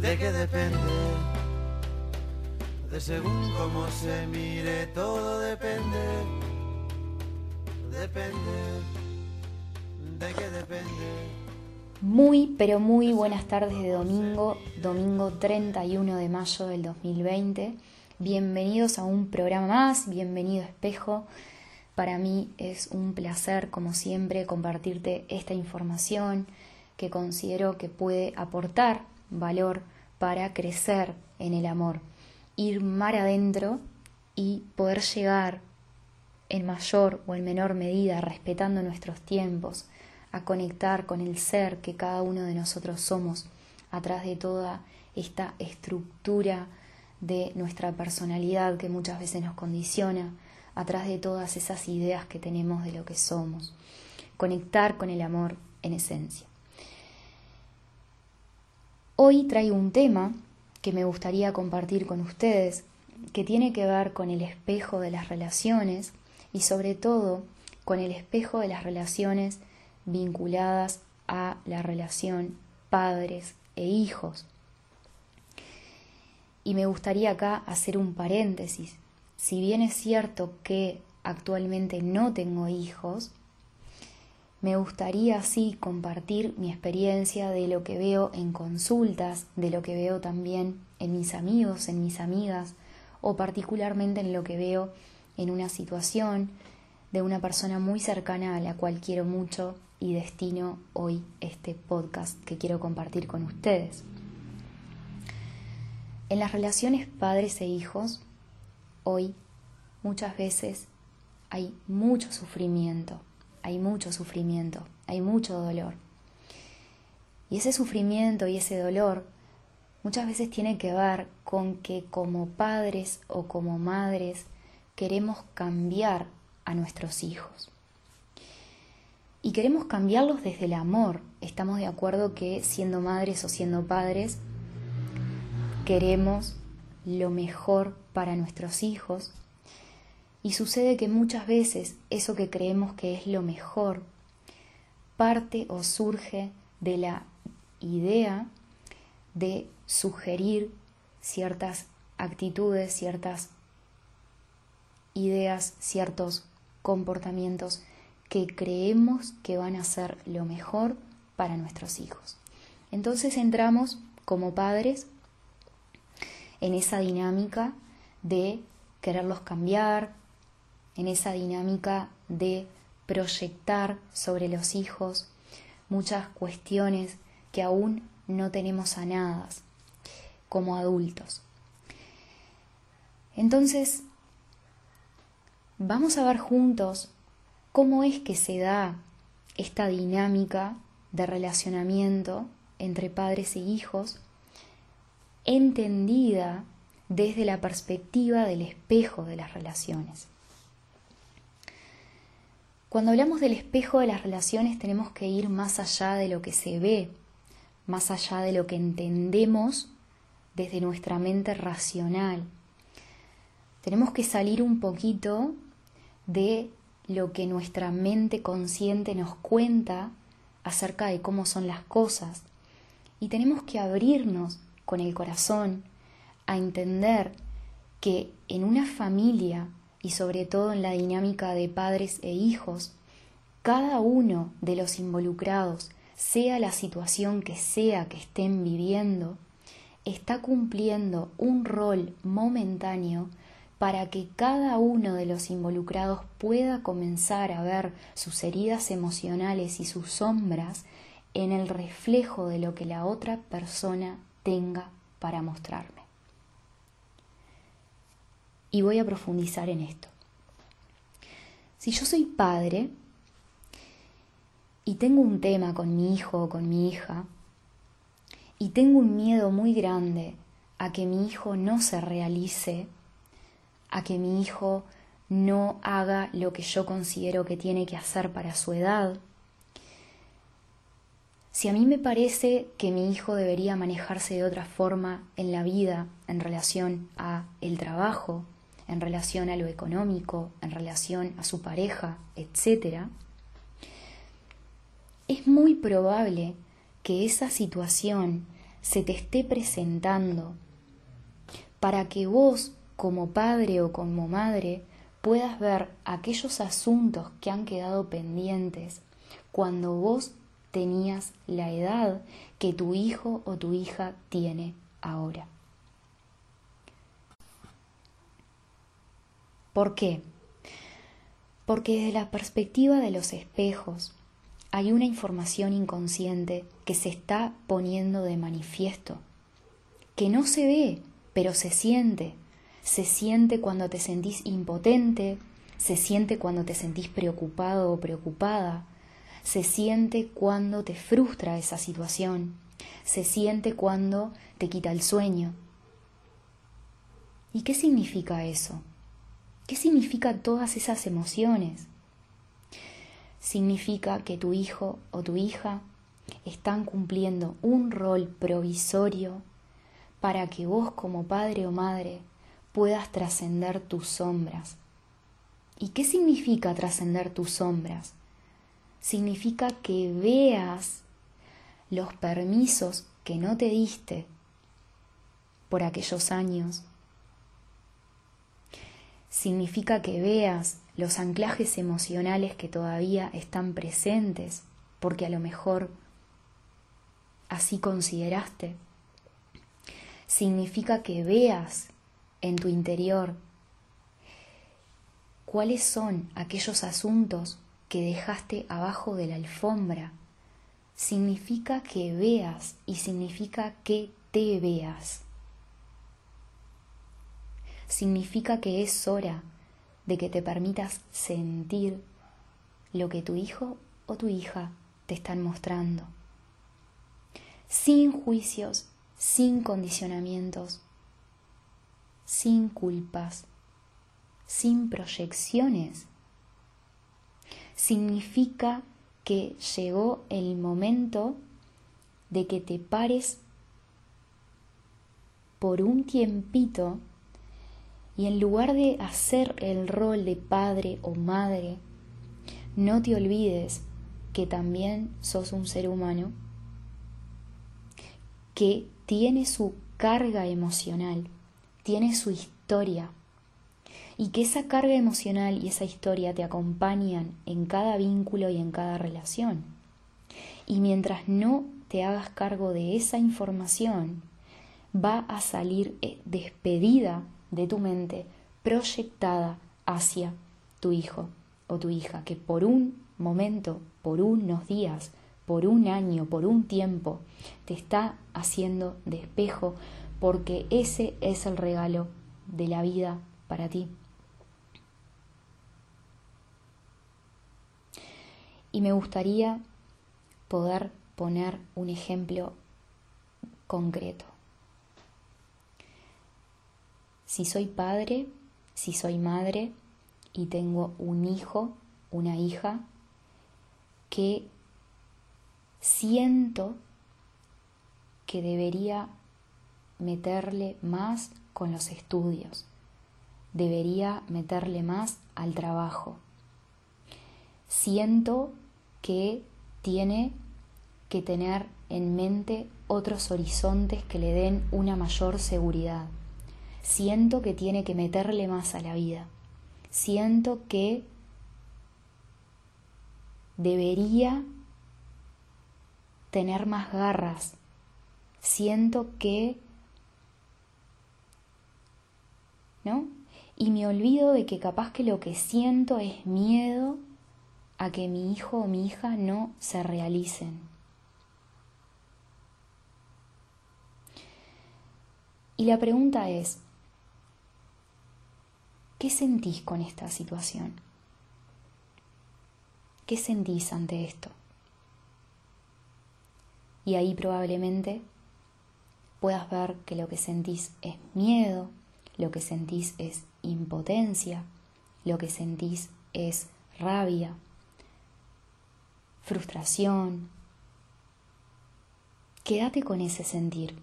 de qué depende. De según cómo se mire, todo depende. Depende, de qué depende. Muy, pero muy buenas tardes de domingo, domingo 31 de mayo del 2020. Bienvenidos a un programa más, bienvenido Espejo. Para mí es un placer, como siempre, compartirte esta información que considero que puede aportar valor para crecer en el amor, ir mar adentro y poder llegar en mayor o en menor medida, respetando nuestros tiempos, a conectar con el ser que cada uno de nosotros somos, atrás de toda esta estructura de nuestra personalidad que muchas veces nos condiciona, atrás de todas esas ideas que tenemos de lo que somos. Conectar con el amor en esencia. Hoy traigo un tema que me gustaría compartir con ustedes, que tiene que ver con el espejo de las relaciones y sobre todo con el espejo de las relaciones vinculadas a la relación padres e hijos. Y me gustaría acá hacer un paréntesis. Si bien es cierto que actualmente no tengo hijos, me gustaría sí compartir mi experiencia de lo que veo en consultas, de lo que veo también en mis amigos, en mis amigas, o particularmente en lo que veo en una situación de una persona muy cercana a la cual quiero mucho y destino hoy este podcast que quiero compartir con ustedes. En las relaciones padres e hijos, hoy muchas veces hay mucho sufrimiento, hay mucho sufrimiento, hay mucho dolor. Y ese sufrimiento y ese dolor muchas veces tiene que ver con que como padres o como madres queremos cambiar a nuestros hijos. Y queremos cambiarlos desde el amor. Estamos de acuerdo que siendo madres o siendo padres, queremos lo mejor para nuestros hijos y sucede que muchas veces eso que creemos que es lo mejor parte o surge de la idea de sugerir ciertas actitudes, ciertas ideas, ciertos comportamientos que creemos que van a ser lo mejor para nuestros hijos. Entonces entramos como padres en esa dinámica de quererlos cambiar, en esa dinámica de proyectar sobre los hijos muchas cuestiones que aún no tenemos sanadas como adultos. Entonces, vamos a ver juntos cómo es que se da esta dinámica de relacionamiento entre padres e hijos entendida desde la perspectiva del espejo de las relaciones. Cuando hablamos del espejo de las relaciones tenemos que ir más allá de lo que se ve, más allá de lo que entendemos desde nuestra mente racional. Tenemos que salir un poquito de lo que nuestra mente consciente nos cuenta acerca de cómo son las cosas y tenemos que abrirnos con el corazón a entender que en una familia y sobre todo en la dinámica de padres e hijos, cada uno de los involucrados, sea la situación que sea que estén viviendo, está cumpliendo un rol momentáneo para que cada uno de los involucrados pueda comenzar a ver sus heridas emocionales y sus sombras en el reflejo de lo que la otra persona tenga para mostrarme. Y voy a profundizar en esto. Si yo soy padre y tengo un tema con mi hijo o con mi hija, y tengo un miedo muy grande a que mi hijo no se realice, a que mi hijo no haga lo que yo considero que tiene que hacer para su edad. Si a mí me parece que mi hijo debería manejarse de otra forma en la vida en relación a el trabajo, en relación a lo económico, en relación a su pareja, etc., es muy probable que esa situación se te esté presentando para que vos como padre o como madre puedas ver aquellos asuntos que han quedado pendientes cuando vos tenías la edad que tu hijo o tu hija tiene ahora. ¿Por qué? Porque desde la perspectiva de los espejos hay una información inconsciente que se está poniendo de manifiesto, que no se ve, pero se siente, se siente cuando te sentís impotente, se siente cuando te sentís preocupado o preocupada, se siente cuando te frustra esa situación, se siente cuando te quita el sueño. ¿Y qué significa eso? ¿Qué significa todas esas emociones? Significa que tu hijo o tu hija están cumpliendo un rol provisorio para que vos como padre o madre puedas trascender tus sombras. ¿Y qué significa trascender tus sombras? Significa que veas los permisos que no te diste por aquellos años. Significa que veas los anclajes emocionales que todavía están presentes, porque a lo mejor así consideraste. Significa que veas en tu interior cuáles son aquellos asuntos que dejaste abajo de la alfombra. Significa que veas y significa que te veas. Significa que es hora de que te permitas sentir lo que tu hijo o tu hija te están mostrando. Sin juicios, sin condicionamientos, sin culpas, sin proyecciones. Significa que llegó el momento de que te pares por un tiempito y en lugar de hacer el rol de padre o madre, no te olvides que también sos un ser humano que tiene su carga emocional tiene su historia y que esa carga emocional y esa historia te acompañan en cada vínculo y en cada relación. Y mientras no te hagas cargo de esa información, va a salir eh, despedida de tu mente, proyectada hacia tu hijo o tu hija, que por un momento, por unos días, por un año, por un tiempo, te está haciendo de espejo porque ese es el regalo de la vida para ti. Y me gustaría poder poner un ejemplo concreto. Si soy padre, si soy madre y tengo un hijo, una hija, que siento que debería meterle más con los estudios, debería meterle más al trabajo. Siento que tiene que tener en mente otros horizontes que le den una mayor seguridad. Siento que tiene que meterle más a la vida. Siento que debería tener más garras. Siento que ¿no? Y me olvido de que capaz que lo que siento es miedo a que mi hijo o mi hija no se realicen. Y la pregunta es, ¿qué sentís con esta situación? ¿Qué sentís ante esto? Y ahí probablemente puedas ver que lo que sentís es miedo, lo que sentís es impotencia, lo que sentís es rabia, frustración. Quédate con ese sentir.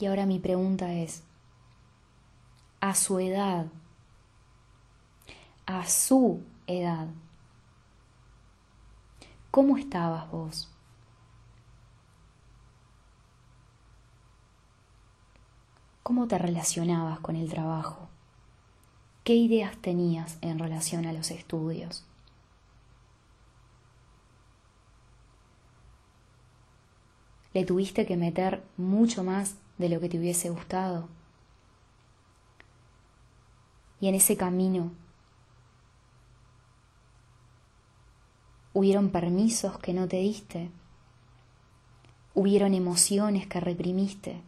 Y ahora mi pregunta es, a su edad, a su edad, ¿cómo estabas vos? ¿Cómo te relacionabas con el trabajo? ¿Qué ideas tenías en relación a los estudios? ¿Le tuviste que meter mucho más de lo que te hubiese gustado? Y en ese camino hubieron permisos que no te diste, hubieron emociones que reprimiste.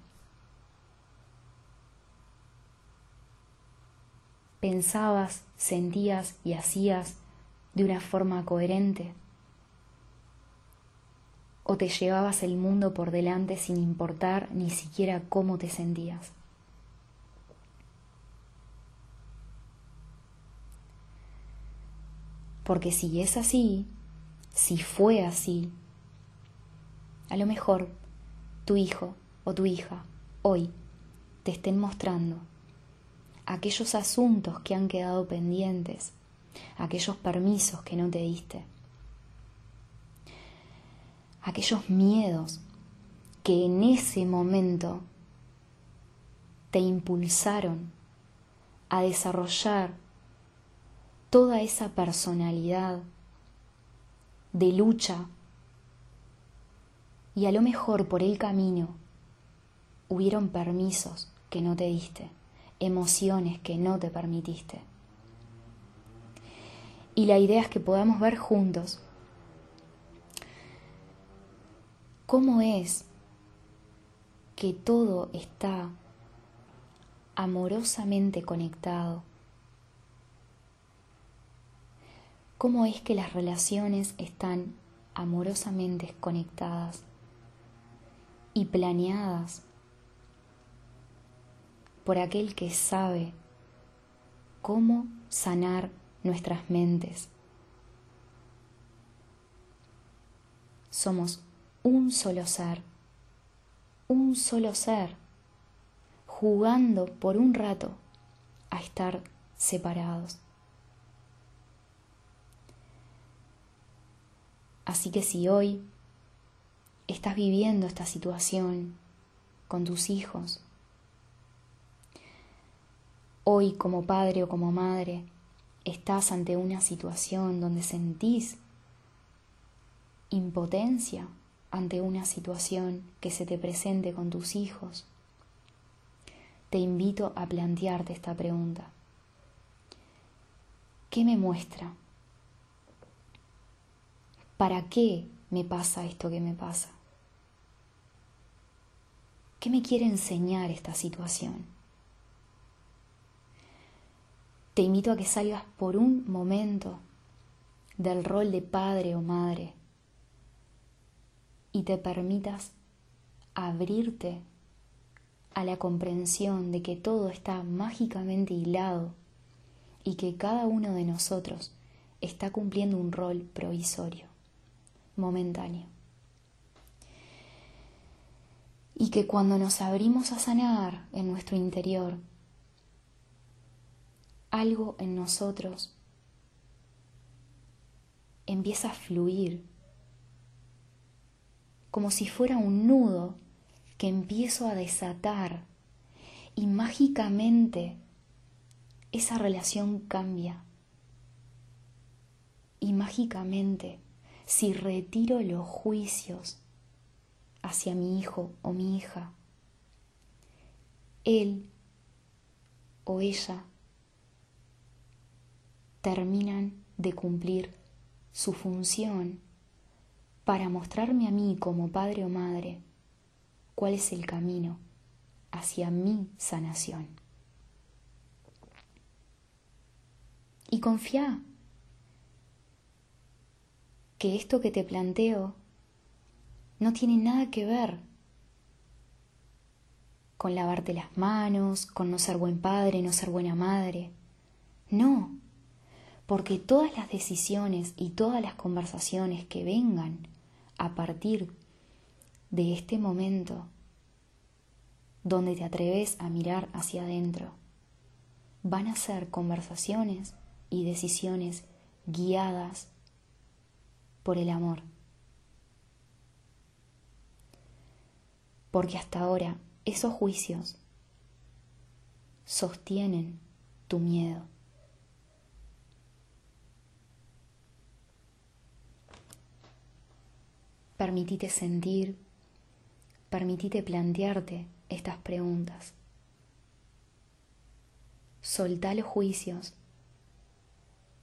Pensabas, sentías y hacías de una forma coherente o te llevabas el mundo por delante sin importar ni siquiera cómo te sentías. Porque si es así, si fue así, a lo mejor tu hijo o tu hija hoy te estén mostrando aquellos asuntos que han quedado pendientes, aquellos permisos que no te diste, aquellos miedos que en ese momento te impulsaron a desarrollar toda esa personalidad de lucha y a lo mejor por el camino hubieron permisos que no te diste, emociones que no te permitiste. Y la idea es que podamos ver juntos cómo es que todo está amorosamente conectado, cómo es que las relaciones están amorosamente conectadas y planeadas por aquel que sabe cómo sanar nuestras mentes. Somos un solo ser, un solo ser, jugando por un rato a estar separados. Así que si hoy estás viviendo esta situación con tus hijos, hoy como padre o como madre estás ante una situación donde sentís impotencia ante una situación que se te presente con tus hijos, te invito a plantearte esta pregunta. ¿Qué me muestra? ¿Para qué me pasa esto que me pasa? ¿Qué me quiere enseñar esta situación? Te invito a que salgas por un momento del rol de padre o madre y te permitas abrirte a la comprensión de que todo está mágicamente hilado y que cada uno de nosotros está cumpliendo un rol provisorio, momentáneo. Y que cuando nos abrimos a sanar en nuestro interior, algo en nosotros empieza a fluir como si fuera un nudo que empiezo a desatar y mágicamente esa relación cambia. Y mágicamente, si retiro los juicios hacia mi hijo o mi hija, él o ella terminan de cumplir su función para mostrarme a mí como padre o madre cuál es el camino hacia mi sanación. Y confía que esto que te planteo no tiene nada que ver con lavarte las manos, con no ser buen padre, no ser buena madre. No, porque todas las decisiones y todas las conversaciones que vengan a partir de este momento donde te atreves a mirar hacia adentro, van a ser conversaciones y decisiones guiadas por el amor. Porque hasta ahora esos juicios sostienen tu miedo. Permitite sentir, permitite plantearte estas preguntas. Soltá los juicios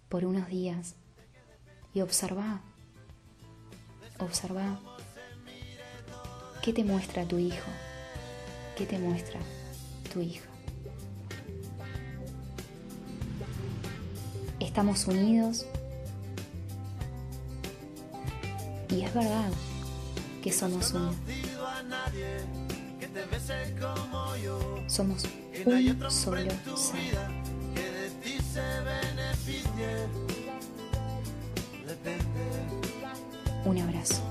por unos días y observa, observa qué te muestra tu hijo. ¿Qué te muestra tu hija? Estamos unidos y es verdad que somos uno. Somos un solo ser. Un abrazo.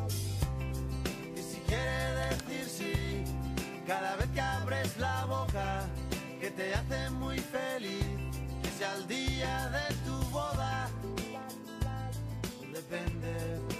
te hace muy feliz, que sea el día de tu boda. Depende.